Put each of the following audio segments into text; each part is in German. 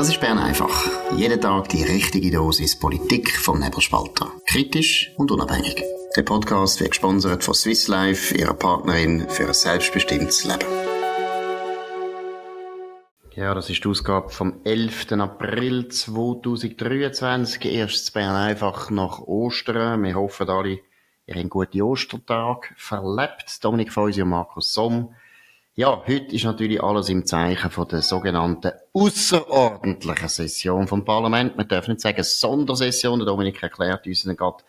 Das ist Bern einfach. Jeden Tag die richtige Dosis Politik vom Nebelspalter. Kritisch und unabhängig. Der Podcast wird gesponsert von Swiss Life, ihrer Partnerin für ein selbstbestimmtes Leben. Ja, das ist die Ausgabe vom 11. April 2023. Erst Bern einfach nach Ostern. Wir hoffen alle, ihr habt einen guten Ostertag verlebt. Dominik Feusi und Markus Somm. Ja, heute ist natürlich alles im Zeichen von der sogenannten außerordentlichen Session vom Parlament. Wir dürfen nicht sagen Sondersession. Der Dominik erklärt uns gerade,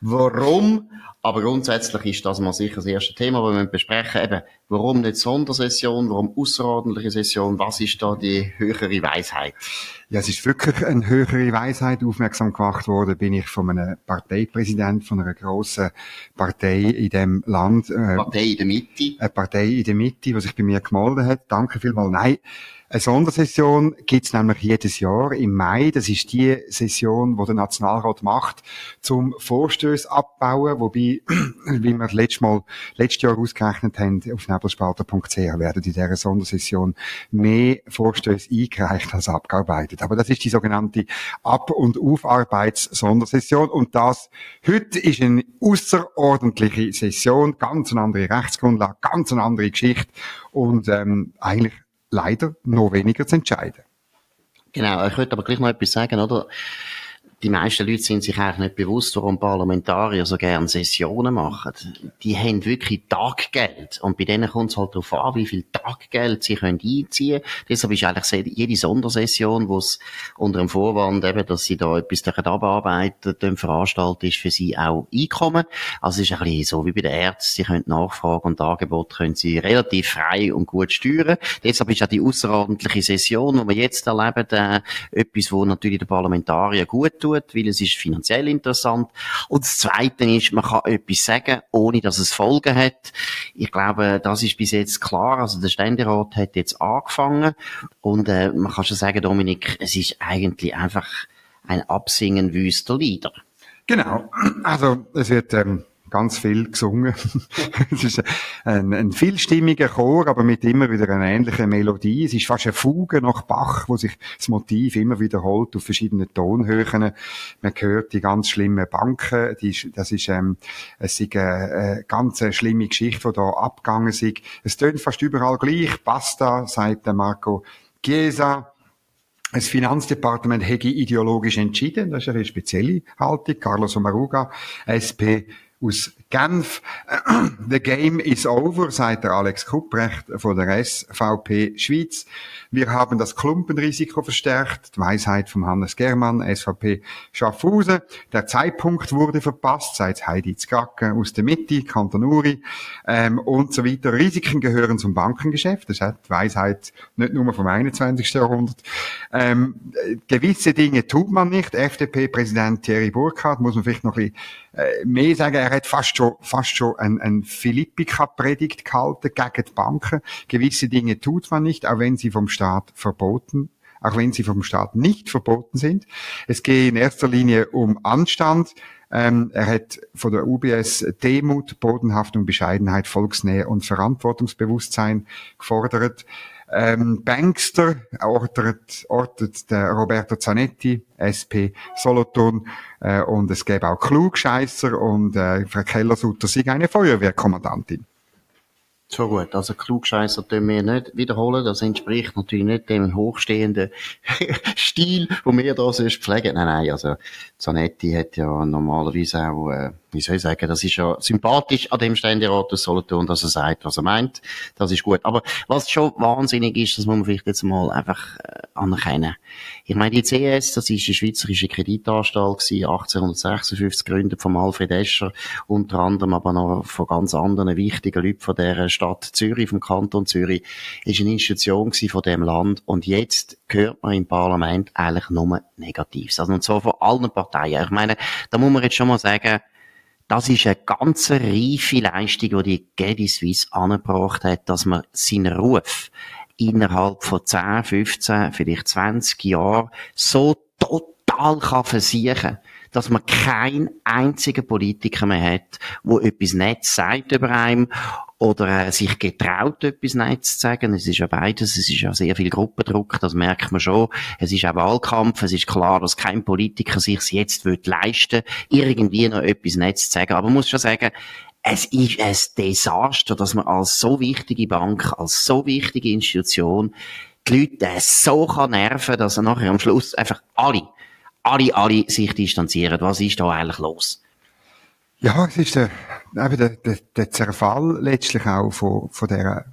warum. Aber grundsätzlich ist das mal sicher das erste Thema, das wir besprechen Eben, warum nicht Sondersession, warum außerordentliche Session? Was ist da die höhere Weisheit? Ja, es ist wirklich eine höhere Weisheit. Aufmerksam gemacht worden bin ich von einem Parteipräsident von einer grossen Partei in dem Land. Äh, Partei in der Mitte? Eine Partei in der Mitte, die sich bei mir gemeldet hat. Danke vielmals. Nein. Eine Sondersession gibt's nämlich jedes Jahr im Mai. Das ist die Session, wo der Nationalrat macht, zum Vorstöße abbauen. Wobei, wie wir letztes Mal, letztes Jahr ausgerechnet haben, auf nebelspalter.ch werden in dieser Sondersession mehr Vorstöße eingereicht als abgearbeitet. Aber das ist die sogenannte Ab- und Aufarbeits-Sondersession. Und das heute ist eine außerordentliche Session, ganz eine andere Rechtsgrundlage, ganz eine andere Geschichte und ähm, eigentlich leider noch weniger zu entscheiden. Genau, ich würde aber gleich noch etwas sagen, oder? Die meisten Leute sind sich eigentlich nicht bewusst, warum Parlamentarier so gerne Sessionen machen. Die haben wirklich Taggeld. Und bei denen kommt es halt darauf an, wie viel Taggeld sie können einziehen können. Deshalb ist eigentlich jede Sondersession, wo es unter dem Vorwand eben, dass sie da etwas abarbeiten, veranstaltet ist für sie auch Einkommen. Also es ist ein bisschen so wie bei den Ärzten. Sie können Nachfrage und Angebot können sie relativ frei und gut steuern. Deshalb ist auch die außerordentliche Session, die wir jetzt erleben, äh, etwas, wo natürlich der Parlamentarier gut tut tut, weil es ist finanziell interessant. Und das Zweite ist, man kann etwas sagen, ohne dass es Folgen hat. Ich glaube, das ist bis jetzt klar. Also der Ständerat hat jetzt angefangen und äh, man kann schon sagen, Dominik, es ist eigentlich einfach ein Absingen wüster Lieder. Genau. Also es wird ähm, ganz viel gesungen. es ist ein, ein vielstimmiger Chor, aber mit immer wieder einer ähnlichen Melodie. Es ist fast eine Fuge nach Bach, wo sich das Motiv immer wiederholt auf verschiedenen Tonhöhen. Man hört die ganz schlimmen Banken. Die, das ist, ähm, es ist eine, eine ganz schlimme Geschichte, die da abgegangen ist. Es tönt fast überall gleich. Basta, sagt der Marco Chiesa. Das Finanzdepartement hätte ideologisch entschieden, das ist eine spezielle Haltung. Carlos Omaruga, SP, aus Genf. The game is over, sagt der Alex Kupprecht von der SVP Schweiz. Wir haben das Klumpenrisiko verstärkt. Die Weisheit von Hannes Germann, SVP Schaffhausen. Der Zeitpunkt wurde verpasst, seit Heidi Zkracke aus der Mitte, Kanton Uri ähm, und so weiter. Risiken gehören zum Bankengeschäft. Das hat die Weisheit nicht nur vom 21. Jahrhundert. Ähm, gewisse Dinge tut man nicht. FDP-Präsident Thierry Burkhardt muss man vielleicht noch ein bisschen äh, mehr sagen, er hat fast schon, fast schon ein, ein Philippika-Predigt gehalten gegen die Banken. Gewisse Dinge tut man nicht, auch wenn sie vom Staat verboten auch wenn sie vom Staat nicht verboten sind. Es geht in erster Linie um Anstand. Ähm, er hat von der UBS Demut, Bodenhaftung, Bescheidenheit, Volksnähe und Verantwortungsbewusstsein gefordert. Ähm, Bankster ortet, ortet der Roberto Zanetti, SP Solothurn, äh, und es gäbe auch Klugscheisser und äh, Frau Keller-Sutter sei eine Feuerwehrkommandantin. So gut, also Klugscheisser tun wir nicht wiederholen. Das entspricht natürlich nicht dem hochstehenden Stil, wo wir da sonst pflegen. Nein, nein, also Zanetti hat ja normalerweise auch, äh, wie soll ich sagen, das ist ja sympathisch an dem Ständerat des Solothurn, dass er sagt, was er meint. Das ist gut. Aber was schon wahnsinnig ist, das muss man vielleicht jetzt mal einfach äh, anerkennen. Ich meine, die CS, das ist die Schweizerische Kreditanstalt gewesen, 1856 gegründet von Alfred Escher, unter anderem aber noch von ganz anderen wichtigen Leuten von der Stadt Zürich, vom Kanton Zürich, ist eine Institution von dem Land und jetzt hört man im Parlament eigentlich nur Negatives. Also und zwar von allen Parteien. Ich meine, da muss man jetzt schon mal sagen, das ist eine ganz reife Leistung, die die Gedi Suisse angebracht hat, dass man seinen Ruf innerhalb von 10, 15, vielleicht 20 Jahren so total kann versichern dass man keinen einzigen Politiker mehr hat, wo etwas Nettes sagt über einem oder äh, sich getraut, etwas Nettes zu sagen. Es ist ja beides. Es ist ja sehr viel Gruppendruck, das merkt man schon. Es ist auch Wahlkampf. Es ist klar, dass kein Politiker sich jetzt wird leisten irgendwie noch etwas Nettes zu sagen. Aber man muss schon sagen, es ist ein Desaster, dass man als so wichtige Bank, als so wichtige Institution die Leute so kann nerven, dass er nachher am Schluss einfach alle, alle, alle sich distanzieren. Was ist da eigentlich los? Ja, es ist der, eben der, der, der Zerfall letztlich auch von, von der,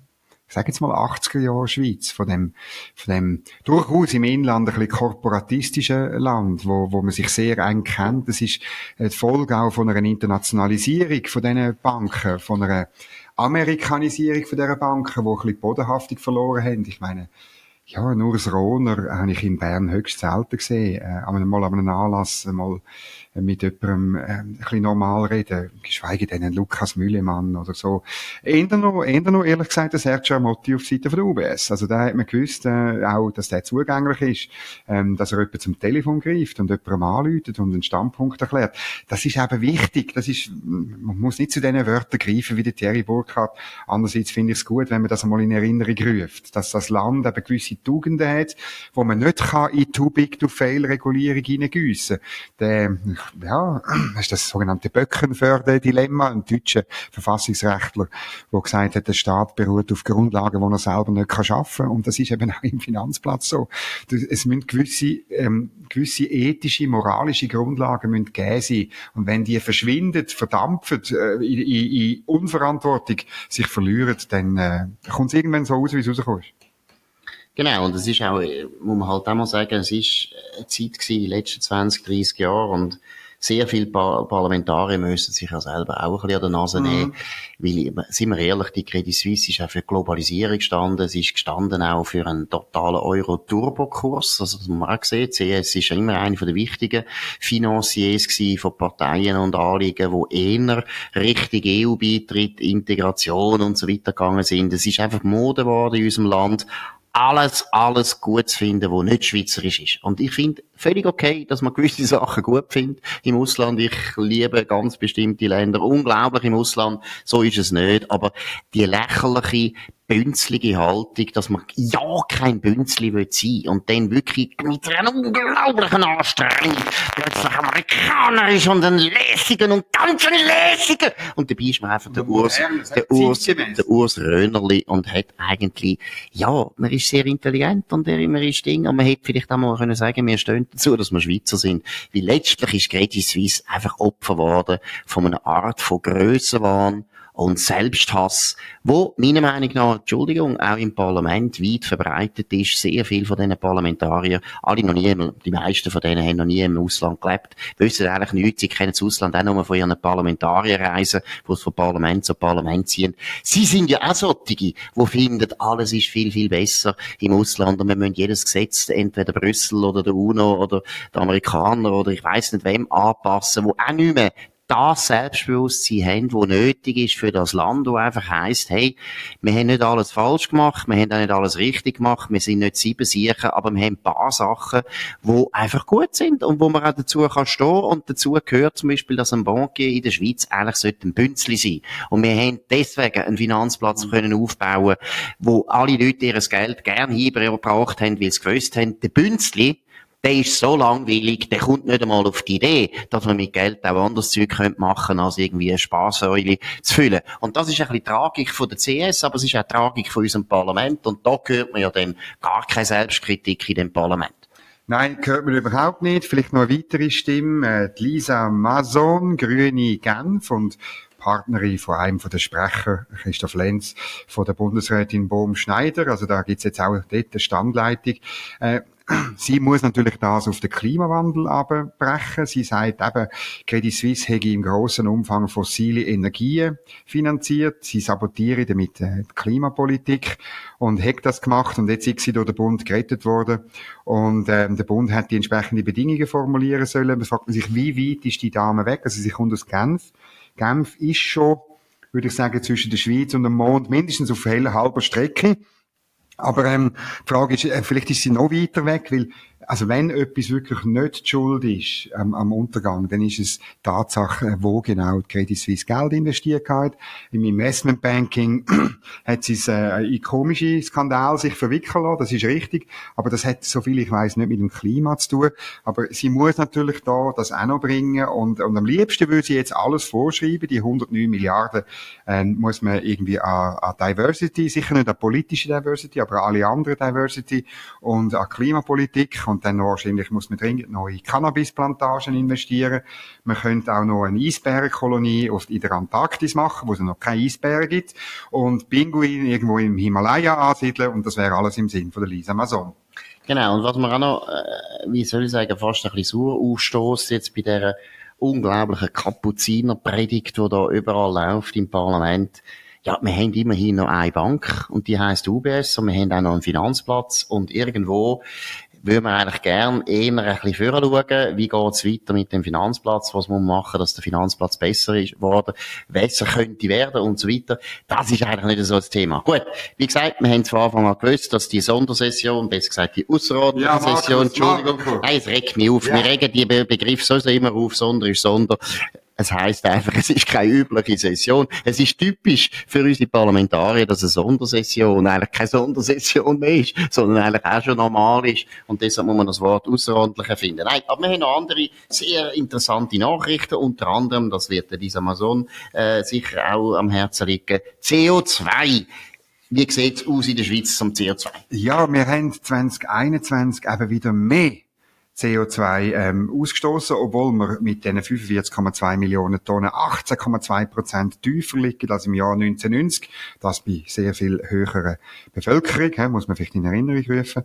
ich sage jetzt mal 80er Jahre Schweiz, von dem, von dem durchaus im Inland ein bisschen korporatistischen Land, wo, wo man sich sehr eng kennt. Das ist die Folge auch von einer Internationalisierung von diesen Banken, von einer Amerikanisierung von dieser Banken, die ein bisschen Bodenhaftung verloren haben. Ich meine, ja, nur ein Rohner habe ich in Bern höchst selten gesehen. Äh, einmal an einem Anlass mal mit jemandem äh, ein bisschen normal reden, geschweige denn ein Lukas Müllemann oder so. Eher noch, eher noch ehrlich gesagt der Sergio Amotti auf Seite von der UBS. Also da hat man gewusst, äh, auch, dass der zugänglich ist, ähm, dass er jemand zum Telefon greift und jemandem anläutet und einen Standpunkt erklärt. Das ist eben wichtig. Das ist, man muss nicht zu diesen Wörtern greifen wie der Thierry Burkhardt. Andererseits finde ich es gut, wenn man das einmal in Erinnerung ruft, dass das Land eben gewisse Tugenden hat, wo man nicht kann in Too Big to Fail Regulierung hineingüssen. Der, ja, das ist das sogenannte Böckenförde-Dilemma, ein deutscher Verfassungsrechtler, der gesagt hat, der Staat beruht auf Grundlagen, die er selber nicht kann schaffen kann. Und das ist eben auch im Finanzplatz so. Es müssen gewisse, ähm, gewisse ethische, moralische Grundlagen müssen gegeben sein. Und wenn die verschwinden, verdampfen, äh, in, in, in Unverantwortung sich verlieren, dann äh, kommt es irgendwann so aus, wie es rauskommt. Genau, und es ist auch, muss man halt auch mal sagen, es ist eine Zeit gewesen, den letzten 20, 30 Jahren und sehr viele Par Parlamentarier müssen sich ja selber auch ein bisschen an der Nase nehmen. Mhm. Weil, sind wir ehrlich, die Credit Suisse ist auch für Globalisierung gestanden. Es ist gestanden auch für einen totalen Euro-Turbo-Kurs. Also, das man auch sehen. CS ist ja immer einer der wichtigen Financiers von Parteien und Anliegen, die eher Richtung EU-Beitritt, Integration und so weiter gegangen sind. Es ist einfach Mode geworden in unserem Land alles, alles gut zu finden, was nicht schweizerisch ist. Und ich finde völlig okay, dass man gewisse Sachen gut findet im Ausland. Ich liebe ganz bestimmte Länder unglaublich im Ausland. So ist es nicht. Aber die lächerliche bünzlige Haltung, dass man ja kein Bünzli will sein und dann wirklich mit einer unglaublichen Anstrengung plötzlich Amerikaner ist und ein lässigen und ganz ein lässigen und dabei ist man einfach der Urs, der Urs, der Urs Rönerli und hat eigentlich, ja, man ist sehr intelligent und er immer ist Ding, und man hätte vielleicht auch mal können sagen, wir stehen dazu, dass wir Schweizer sind, weil letztlich ist Credit Suisse einfach Opfer geworden von einer Art von Grössenwahn, und Selbsthass, wo meiner Meinung nach, Entschuldigung, auch im Parlament weit verbreitet ist. Sehr viel von diesen Parlamentariern, alle noch nie, die meisten von denen haben noch nie im Ausland gelebt, wissen eigentlich nichts, sie kennen das Ausland auch nur von ihren Parlamentarierreisen, wo sie von Parlament zu Parlament ziehen. Sie sind ja auch solche, die finden, alles ist viel, viel besser im Ausland und wir müssen jedes Gesetz entweder Brüssel oder der UNO oder der Amerikaner oder ich weiß nicht wem anpassen, wo auch nicht mehr das Selbstbewusstsein haben, das nötig ist für das Land, wo einfach heisst, hey, wir haben nicht alles falsch gemacht, wir haben auch nicht alles richtig gemacht, wir sind nicht sieben sicher, aber wir haben ein paar Sachen, die einfach gut sind und wo man auch dazu kann stehen und dazu gehört zum Beispiel, dass ein Bankier in der Schweiz eigentlich sollte ein Bünzli sein. Und wir haben deswegen einen Finanzplatz mhm. können aufbauen, wo alle Leute ihr Geld gern hingebracht haben, weil sie gewusst haben, der Bünzli, der ist so langweilig, der kommt nicht einmal auf die Idee, dass man mit Geld auch anderes Zeug machen könnte, als irgendwie eine Sparsäule zu füllen. Und das ist ein bisschen Tragik von der CS, aber es ist auch Tragik von unserem Parlament. Und da hört man ja dann gar keine Selbstkritik in dem Parlament. Nein, hört man überhaupt nicht. Vielleicht noch eine weitere Stimme. Äh, Lisa Mason, Grüne Genf und Partnerin von einem den Sprecher, Christoph Lenz, von der Bundesrätin Bohm Schneider. Also da gibt's jetzt auch dort eine Standleitung. Äh, Sie muss natürlich das auf den Klimawandel abbrechen. Sie sagt eben, Credit Suisse hätte im grossen Umfang fossile Energien finanziert. Sie sabotiere damit äh, die Klimapolitik und hat das gemacht und jetzt ist sie durch den Bund gerettet worden und ähm, der Bund hat die entsprechenden Bedingungen formulieren sollen. Man fragt sich, wie weit ist die Dame weg? Also sie kommt aus Genf. Genf ist schon, würde ich sagen, zwischen der Schweiz und dem Mond mindestens auf halber Strecke. Aber ähm, die Frage ist, äh, vielleicht ist sie noch weiter weg, weil also wenn etwas wirklich nicht die Schuld ist ähm, am Untergang, dann ist es Tatsache, wo genau die Credit Suisse Geld investiert hat. Im Investmentbanking hat sie äh, in komische Skandal sich verwickeln lassen, das ist richtig, aber das hat, so viel ich weiß, nicht mit dem Klima zu tun. Aber sie muss natürlich da das auch noch bringen und, und am liebsten würde sie jetzt alles vorschreiben, die 109 Milliarden äh, muss man irgendwie an, an Diversity, sicher nicht an politische Diversity, aber an alle anderen Diversity und an Klimapolitik und dann wahrscheinlich muss man dringend noch in Cannabisplantagen investieren. Man könnte auch noch eine Eisbärenkolonie in der Antarktis machen, wo es noch keine Eisbären gibt und Pinguin irgendwo im Himalaya ansiedeln und das wäre alles im Sinn von der Lisa Mason. Genau, und was man auch noch, äh, wie soll ich sagen, fast ein bisschen sauer aufstößt jetzt bei dieser unglaublichen Kapuzinerpredigt, die da überall läuft im Parlament. Ja, wir haben immerhin noch eine Bank und die heißt UBS und wir haben auch noch einen Finanzplatz und irgendwo würde man eigentlich gern eher ein bisschen schauen, wie geht's weiter mit dem Finanzplatz, was muss man machen, dass der Finanzplatz besser ist worden, besser könnte werden und so weiter. Das ist eigentlich nicht so das Thema. Gut, wie gesagt, wir haben von Anfang an gewusst, dass die Sondersession, besser gesagt die außerordentliche ja, Session, Entschuldigung, nein, es regt mich auf. Ja. Wir regen die Begriff sowieso immer auf, Sonder ist Sonder. Es heißt einfach, es ist keine übliche Session. Es ist typisch für unsere Parlamentarier, dass eine Sondersession eigentlich keine Sondersession mehr ist, sondern eigentlich auch schon normal ist. Und deshalb muss man das Wort außerordentlich finden. Nein, aber wir haben noch andere sehr interessante Nachrichten. Unter anderem, das wird der dieser Amazon äh, sicher auch am Herzen liegen, CO2. Wie sieht's aus in der Schweiz zum CO2? Ja, wir haben 2021 eben wieder mehr CO2 ähm, ausgestoßen, obwohl wir mit diesen 45,2 Millionen Tonnen 18,2 Prozent tiefer liegen als im Jahr 1990. Das bei sehr viel höherer Bevölkerung, he, muss man vielleicht in Erinnerung rufen.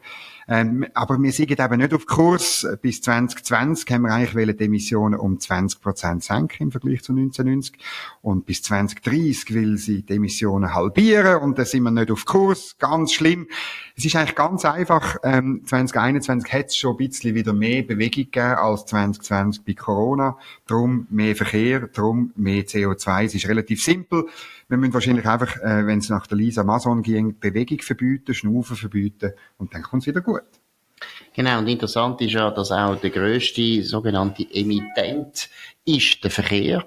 Ähm, aber wir sind eben nicht auf Kurs. Bis 2020 haben wir eigentlich die Emissionen um 20 Prozent senken im Vergleich zu 1990. Und bis 2030 will sie die Emissionen halbieren und da sind wir nicht auf Kurs. Ganz schlimm. Es ist eigentlich ganz einfach. Ähm, 2021 hat es schon ein bisschen wieder mehr Bewegung gegeben als 2020 bei Corona. Darum mehr Verkehr, darum mehr CO2. Es ist relativ simpel. Wir müssen wahrscheinlich einfach, äh, wenn es nach der Lisa Mason ging, Bewegung verbieten, Schnaufen verbieten und dann kommt es wieder gut. Genau, und interessant ist ja, dass auch der grösste sogenannte Emittent ist der Verkehr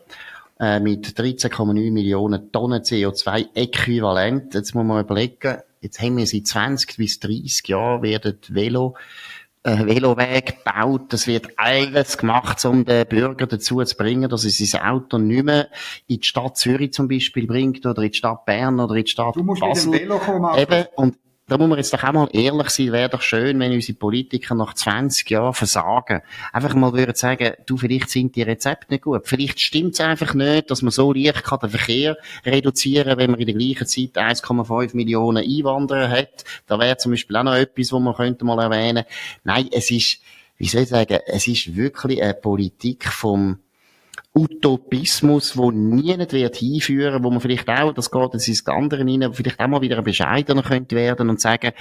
äh, mit 13,9 Millionen Tonnen CO2-Äquivalent. Jetzt muss man überlegen, jetzt haben wir seit 20 bis 30 Jahren werden Velo äh, Veloweg gebaut. Das wird alles gemacht, um den Bürger dazu zu bringen, dass er sein Auto nicht mehr in die Stadt Zürich zum Beispiel bringt oder in die Stadt Bern oder in die Stadt du musst Basel. Mit dem Velo kommen, Eben, und da muss man jetzt doch auch mal ehrlich sein, wäre doch schön, wenn unsere Politiker nach 20 Jahren versagen. Einfach mal würden sagen, du, vielleicht sind die Rezepte nicht gut. Vielleicht stimmt es einfach nicht, dass man so leicht kann den Verkehr reduzieren, wenn man in der gleichen Zeit 1,5 Millionen Einwanderer hat. Da wäre zum Beispiel auch noch etwas, was man könnte mal erwähnen. Nein, es ist, wie soll ich sagen, es ist wirklich eine Politik vom, Utopismus, wo nie nicht wird hinführen, wo man vielleicht auch, das geht jetzt ins andere rein, vielleicht auch mal wieder bescheidener könnte werden und sagen,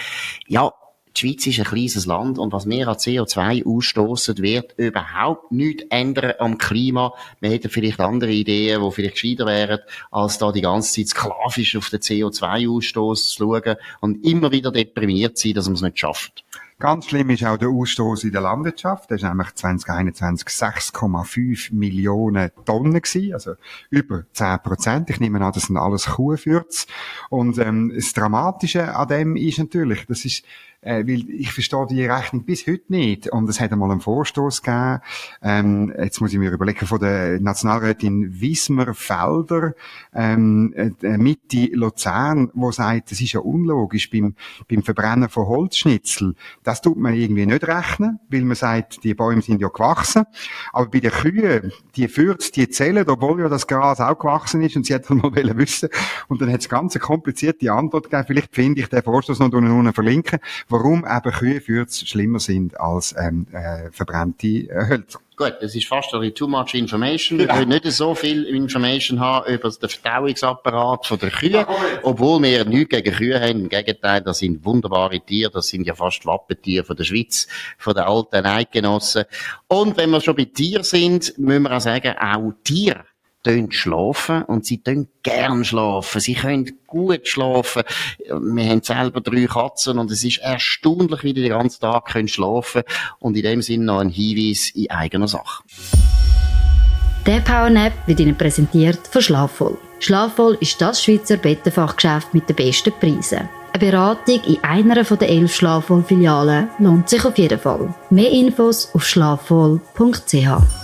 ja, die Schweiz ist ein kleines Land und was wir an CO2 ausstoßen, wird überhaupt nichts ändern am Klima. Wir hätten vielleicht andere Ideen, die vielleicht gescheiter wären, als da die ganze Zeit sklavisch auf den CO2-Ausstoß zu schauen und immer wieder deprimiert sein, dass man es nicht schafft. Ganz schlimm ist auch der Ausstoß in der Landwirtschaft. Der ist nämlich 2021 6,5 Millionen Tonnen gewesen, also über 10 Prozent. Ich nehme an, das sind alles Kuhfürz. Und ähm, das Dramatische an dem ist natürlich, das ist äh, weil ich verstehe die Rechnung bis heute nicht. Und es hat einmal einen Vorstoß gegeben, ähm, jetzt muss ich mir überlegen, von der Nationalrätin Wismar-Felder, ähm, äh, Mitte Luzern, wo sagt, das ist ja unlogisch beim, beim Verbrennen von Holzschnitzel. Das tut man irgendwie nicht rechnen, weil man sagt, die Bäume sind ja gewachsen. Aber bei den Kühen, die Fürz, die zählen, obwohl ja das Gras auch gewachsen ist und sie hätte mal wissen Und dann hat es ganz eine komplizierte Antwort gegeben. Vielleicht finde ich den Vorstoß noch unten verlinken warum eben Kühe schlimmer sind als ähm, äh, verbrannte äh, Hölzer. Gut, das ist fast ein too much information. Wir wollen nicht so viel Information haben über den Verdauungsapparat der Kühe, obwohl wir nichts gegen Kühe haben. Im Gegenteil, das sind wunderbare Tiere, das sind ja fast Wappentiere von der Schweiz, von den alten Eidgenossen. Und wenn wir schon bei Tieren sind, müssen wir auch sagen, auch Tiere schlafen und sie tun gern schlafen. Sie können gut schlafen. Wir haben selber drei Katzen und es ist erstaunlich, wie die den ganzen Tag können schlafen und in dem Sinne noch ein Hinweis in eigener Sache. Der Powernap wird Ihnen präsentiert von Schlafvoll. Schlafvoll ist das Schweizer Bettenfachgeschäft mit den besten Preisen. Eine Beratung in einer der elf Schlafvoll-Filialen lohnt sich auf jeden Fall. Mehr Infos auf schlafvoll.ch.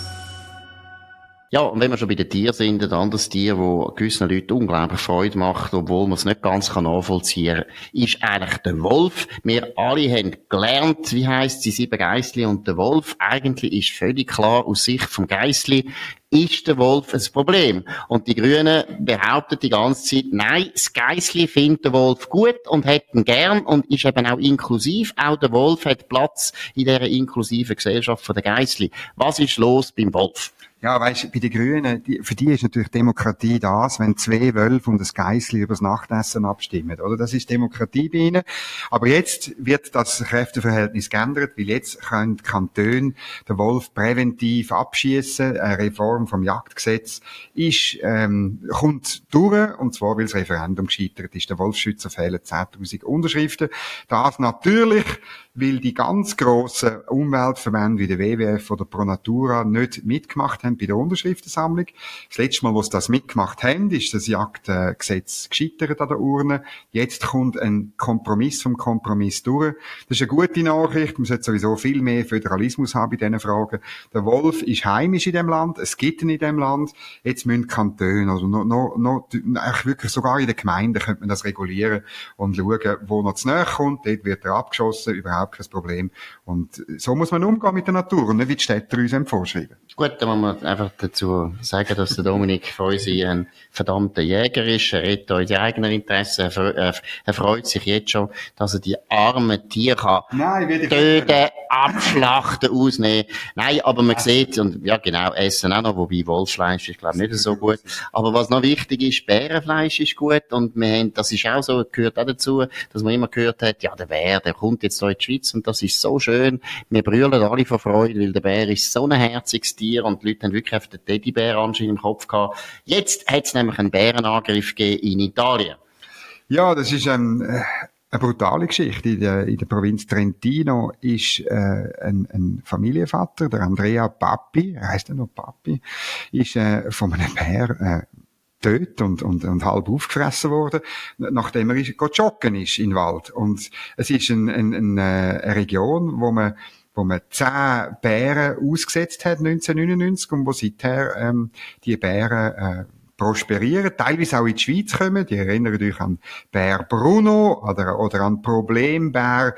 Ja, und wenn wir schon bei den Tieren sind, ein anderes Tier, das gewissen Leuten unglaublich Freude macht, obwohl man es nicht ganz nachvollziehen kann, ist eigentlich der Wolf. Wir alle haben gelernt, wie heisst sie, sieben Geissli und der Wolf. Eigentlich ist völlig klar, aus Sicht vom Geissli, ist der Wolf ein Problem. Und die Grünen behaupten die ganze Zeit, nein, das Geissli findet den Wolf gut und hat ihn gern und ist eben auch inklusiv. Auch der Wolf hat Platz in dieser inklusiven Gesellschaft von der Geissli. Was ist los beim Wolf? Ja, weißt, bei den Grünen, die, für die ist natürlich Demokratie das, wenn zwei Wölfe und das Geissli übers Nachtessen abstimmen, oder? Das ist Demokratie bei ihnen. Aber jetzt wird das Kräfteverhältnis geändert, weil jetzt können die Kantone den Wolf präventiv abschießen. Eine Reform vom Jagdgesetz ist, ähm, kommt durch, und zwar, weil das Referendum gescheitert ist. Der Wolfschützer fehlen 10.000 Unterschriften. Das natürlich weil die ganz grossen Umweltverbände wie der WWF oder Pro Natura nicht mitgemacht haben bei der Unterschriftensammlung. Das letzte Mal, wo sie das mitgemacht haben, ist das Jagdgesetz gescheitert an der Urne. Jetzt kommt ein Kompromiss vom Kompromiss durch. Das ist eine gute Nachricht. Man sollte sowieso viel mehr Föderalismus haben bei diesen Fragen. Der Wolf ist heimisch in dem Land. Es gibt ihn in dem Land. Jetzt müssen Kantone, also noch, noch, noch, wirklich sogar in den Gemeinden könnte man das regulieren und schauen, wo noch zu nahe kommt. Dort wird er abgeschossen, überhaupt überhaupt kein Problem. Und so muss man umgehen mit der Natur und nicht wie die Städte uns vorschreiben. Gut, dann muss man einfach dazu sagen, dass der Dominik Feusi ein verdammter Jäger ist. Er redet in eigenen Interessen. Er, er, freut sich jetzt schon, dass er die armen Tiere kann Nein, töten, abschlachten, ausnehmen. Nein, aber man sieht, und ja genau, essen auch noch, wobei Wolfsfleisch ist, glaube ich, nicht so gut. Aber was noch wichtig ist, Bärenfleisch ist gut und wir haben, das ist auch so, gehört auch dazu, dass man immer gehört hat, ja, der Bär, der kommt jetzt hier in die Schweiz und das ist so schön. Wir brüllen alle vor Freude, weil der Bär ist so ein herziges Tier und die Leute haben wirklich auf den Teddybär anscheinend im Kopf gehabt. Jetzt hat es nämlich einen Bärenangriff gegeben in Italien. Ja, das ist ein, äh, eine brutale Geschichte. In der, in der Provinz Trentino ist äh, ein, ein Familienvater, der Andrea Papi, er heißt ja noch Papi, ist äh, von einem Bär äh, tot und, und, und halb aufgefressen worden, nachdem er joggen ist in Wald. Und es ist ein, ein, ein, äh, eine Region, wo man wo man zehn Bären ausgesetzt hat 1999 und wo seither ähm, die Bären äh, prosperieren, teilweise auch in die Schweiz kommen. Die erinnern euch an Bär Bruno oder, oder an Problembär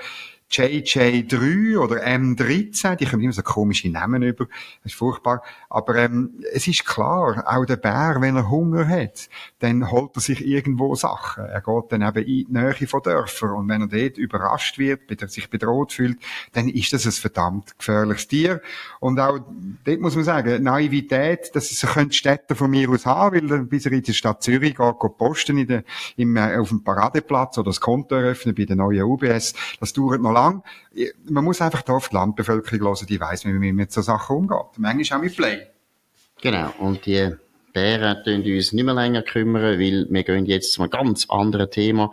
JJ3 oder M13, die kommen immer so komische Namen über, das ist furchtbar. Aber ähm, es ist klar, auch der Bär, wenn er Hunger hat, dann holt er sich irgendwo Sachen. Er geht dann eben in die Nähe von Dörfern und wenn er dort überrascht wird, sich bedroht fühlt, dann ist das ein verdammt gefährliches Tier. Und auch dort muss man sagen, Naivität, das ist, könnte Städte von mir aus haben, weil bis er in die Stadt Zürich geht, geht posten in der, im, äh, auf dem Paradeplatz oder das Konto eröffnen bei der neuen UBS, das dauert noch lang. Man muss einfach auf die Landbevölkerung hören, die weiss, wie man mit so Sachen umgeht. Manchmal auch mit Play. Genau. Und die Bären tun uns nicht mehr länger kümmern, weil wir gehen jetzt zu einem ganz anderen Thema,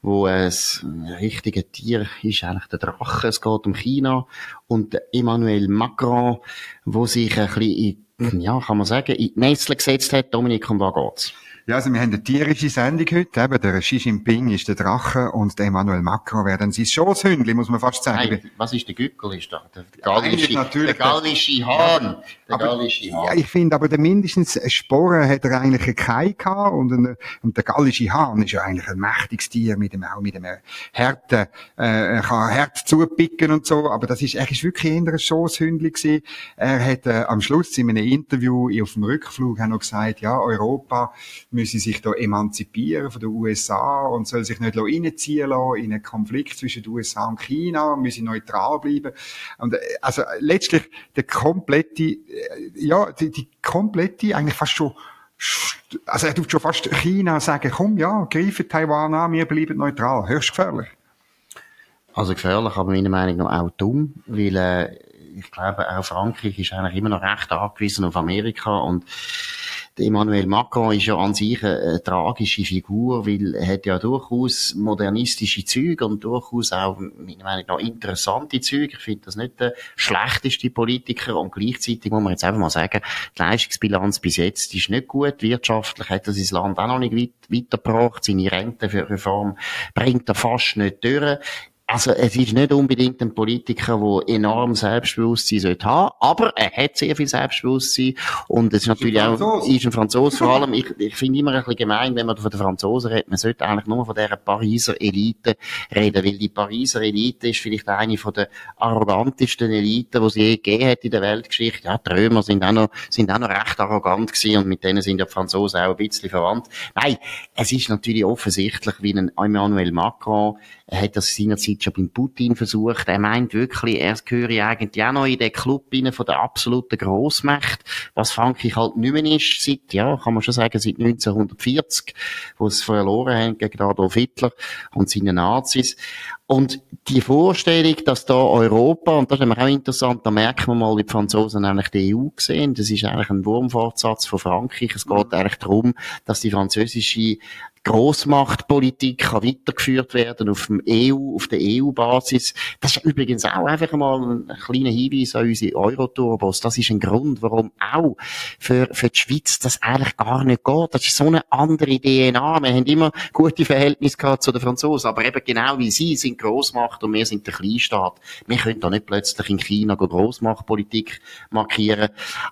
wo es ein richtiges Tier ist, eigentlich der Drache. Es geht um China und Emmanuel Macron, wo sich ein bisschen in, ja, kann man sagen, in die Nestle gesetzt hat. Dominik, um was geht's? Ja, also wir haben eine tierische Sendung heute. Eben, der Xi Jinping ist der Drache und der Emmanuel Macron werden sein Schoßhündli, muss man fast sagen. Nein, was ist der Gückel? Ist da? Der gallische, ja, der gallische Hahn. Der aber, gallische Hahn. Ja, ich finde aber der mindestens Sporen hat er eigentlich einen Kai gehabt und, ein, und der gallische Hahn ist ja eigentlich ein mächtiges Tier mit dem, auch mit einem Härte, äh, er kann hart zupicken und so, aber das ist, er ist wirklich eher ein Schoßhündli gewesen. Er hat äh, am Schluss in einem Interview auf dem Rückflug noch gesagt, ja, Europa müsse sich da emanzipieren von den USA und soll sich nicht reinziehen lassen in einen Konflikt zwischen den USA und China, müsse neutral bleiben. Und, äh, also, letztlich, der komplette, äh, ja, die, die komplette, eigentlich fast schon, also er tut schon fast China sagen, komm, ja, greife Taiwan an, wir bleiben neutral. Höchst gefährlich. Also gefährlich, aber meiner Meinung nach auch dumm, weil, äh, ich glaube, auch Frankreich ist eigentlich immer noch recht angewiesen auf Amerika und Emmanuel Macron ist ja an sich eine, eine tragische Figur, weil er hat ja durchaus modernistische Züge und durchaus auch, meiner Meinung nach, interessante Züge. Ich finde das nicht der schlechteste Politiker und gleichzeitig muss man jetzt einfach mal sagen, die Leistungsbilanz bis jetzt ist nicht gut. Wirtschaftlich hat er sein Land auch noch nicht weit, weitergebracht. Seine Rentenreform bringt er fast nicht durch. Also, es ist nicht unbedingt ein Politiker, der enorm Selbstbewusstsein sollte haben, aber er hat sehr viel Selbstbewusstsein und es ist natürlich ein auch, ist ein Franzose vor allem. Ich, ich finde immer ein bisschen gemein, wenn man von den Franzosen redet, man sollte eigentlich nur von dieser Pariser Elite reden, weil die Pariser Elite ist vielleicht eine von der arrogantesten Eliten, die es je gegeben hat in der Weltgeschichte. Ja, die Römer sind auch noch, sind auch noch recht arrogant gewesen und mit denen sind ja die Franzosen auch ein bisschen verwandt. Nein, es ist natürlich offensichtlich, wie ein Emmanuel Macron, er hat das seinerzeit schon beim Putin versucht. Er meint wirklich, er gehöre eigentlich auch noch in den Club rein von der absoluten Grossmacht, was Frankreich halt nicht mehr ist, seit, ja, kann man schon sagen, seit 1940, wo es verloren haben gegen Adolf Hitler und seine Nazis. Und die Vorstellung, dass da Europa, und das ist auch interessant, da merkt man mal, wie die Franzosen eigentlich die EU sehen. Das ist eigentlich ein Wurmfortsatz von Frankreich. Es geht eigentlich darum, dass die französische Grossmachtpolitik kann weitergeführt werden auf dem EU, auf der EU-Basis. Das ist übrigens auch einfach mal ein kleiner Hinweis an unsere Euro-Turbos. Das ist ein Grund, warum auch für, für die Schweiz das eigentlich gar nicht geht. Das ist so eine andere DNA. Wir haben immer gute Verhältnisse gehabt zu den Franzosen, aber eben genau wie sie sind Grossmacht und wir sind der Kleinstaat. Wir können da nicht plötzlich in China Grossmachtpolitik markieren.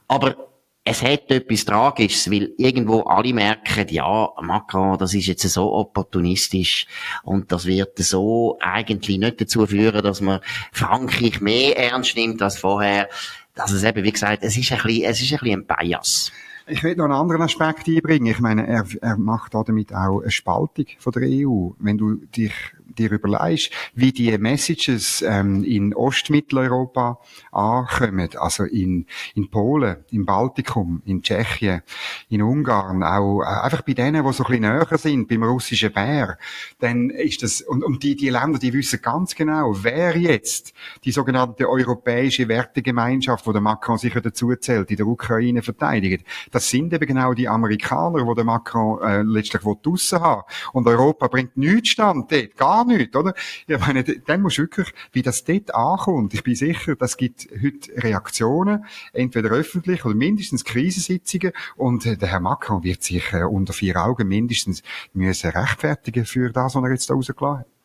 Aber es hat etwas Tragisches, weil irgendwo alle merken, ja, Macron, das ist jetzt so opportunistisch und das wird so eigentlich nicht dazu führen, dass man Frankreich mehr ernst nimmt als vorher. Dass es eben, wie gesagt, es ist ein bisschen, es ist ein bisschen ein Bias. Ich will noch einen anderen Aspekt einbringen. Ich meine, er, er macht damit auch eine Spaltung von der EU. Wenn du dich dir überlegst, wie die Messages ähm, in Ostmitteleuropa ankommen, also in, in Polen, im Baltikum, in Tschechien, in Ungarn, auch äh, einfach bei denen, die so ein bisschen näher sind, beim russischen Bär, dann ist das, und, und die, die Länder, die wissen ganz genau, wer jetzt die sogenannte europäische Wertegemeinschaft, wo der Macron sicher dazu zählt, in der Ukraine verteidigt, das sind eben genau die Amerikaner, wo der Macron äh, letztlich draussen haben. Und Europa bringt nichts stand dort, gar nichts, oder? Ich meine, dann musst wirklich, wie das dort ankommt. Ich bin sicher, das gibt heute Reaktionen, entweder öffentlich oder mindestens Krisensitzungen. Und äh, der Herr Macron wird sich äh, unter vier Augen mindestens müssen rechtfertigen für das, was er jetzt da rausgelassen hat.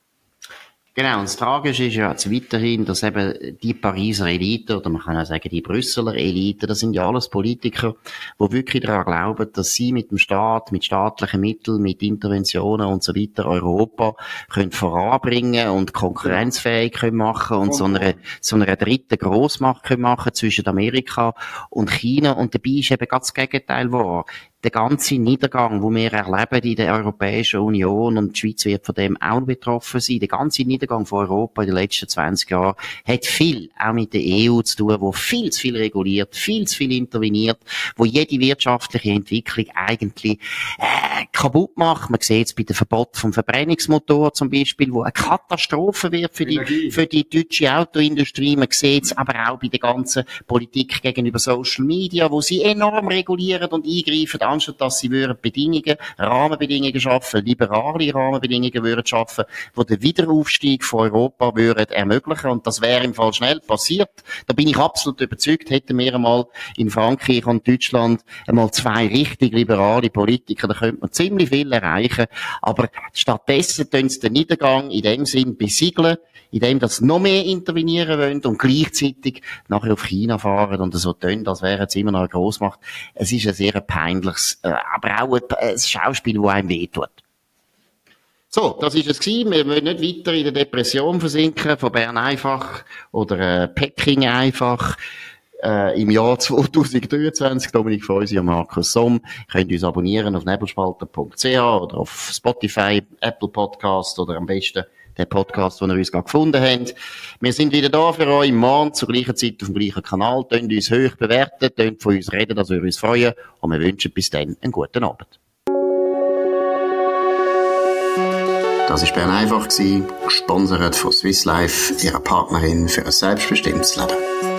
Genau, und das Tragische ist ja jetzt weiterhin, dass eben die Pariser Elite, oder man kann auch sagen, die Brüsseler Elite, das sind ja alles Politiker, die wirklich daran glauben, dass sie mit dem Staat, mit staatlichen Mitteln, mit Interventionen und so weiter Europa können voranbringen und konkurrenzfähig können machen und so eine, so eine dritte Großmacht können machen zwischen Amerika und China. Und dabei ist eben ganz das Gegenteil wahr der ganze Niedergang, wo wir erleben in der Europäischen Union und die Schweiz wird von dem auch betroffen sein, der ganze Niedergang von Europa in den letzten 20 Jahren hat viel auch mit der EU zu tun, wo viel zu viel reguliert, viel zu viel interveniert, wo jede wirtschaftliche Entwicklung eigentlich äh, kaputt macht. Man sieht es bei dem Verbot vom Verbrennungsmotor zum Beispiel, wo eine Katastrophe wird für die, für die deutsche Autoindustrie. Man sieht es aber auch bei der ganzen Politik gegenüber Social Media, wo sie enorm regulieren und eingreifen anstatt dass sie würden Bedingungen, Rahmenbedingungen schaffen, liberale Rahmenbedingungen würden schaffen, die den Wiederaufstieg von Europa würden ermöglichen. Und das wäre im Fall schnell passiert. Da bin ich absolut überzeugt, hätten wir einmal in Frankreich und Deutschland einmal zwei richtig liberale Politiker, da könnte man ziemlich viel erreichen. Aber stattdessen tun sie den Niedergang in dem Sinn besiegeln, indem sie noch mehr intervenieren wollen und gleichzeitig nachher auf China fahren und so tun, als wären sie immer noch eine Großmacht. Es ist ein sehr peinliches, äh, aber auch ein Schauspiel, das einem wehtut. So, das ist es gewesen. Wir wollen nicht weiter in der Depression versinken, von Bern einfach oder äh, Peking einfach. Äh, Im Jahr 2023, Dominik Feusi und Markus Somm, könnt uns abonnieren auf nebelspalter.ch oder auf Spotify, Apple Podcast oder am besten der Podcast, den ihr uns gerade gefunden habt. Wir sind wieder da für euch morgen zur gleichen Zeit auf dem gleichen Kanal. Tönt uns hoch bewerten, tönt von uns reden, dass wir uns freuen. Und wir wünschen bis dann einen guten Abend. Das war Bern einfach, gesponsert von Swiss Life, ihrer Partnerin für ein selbstbestimmtes Leben.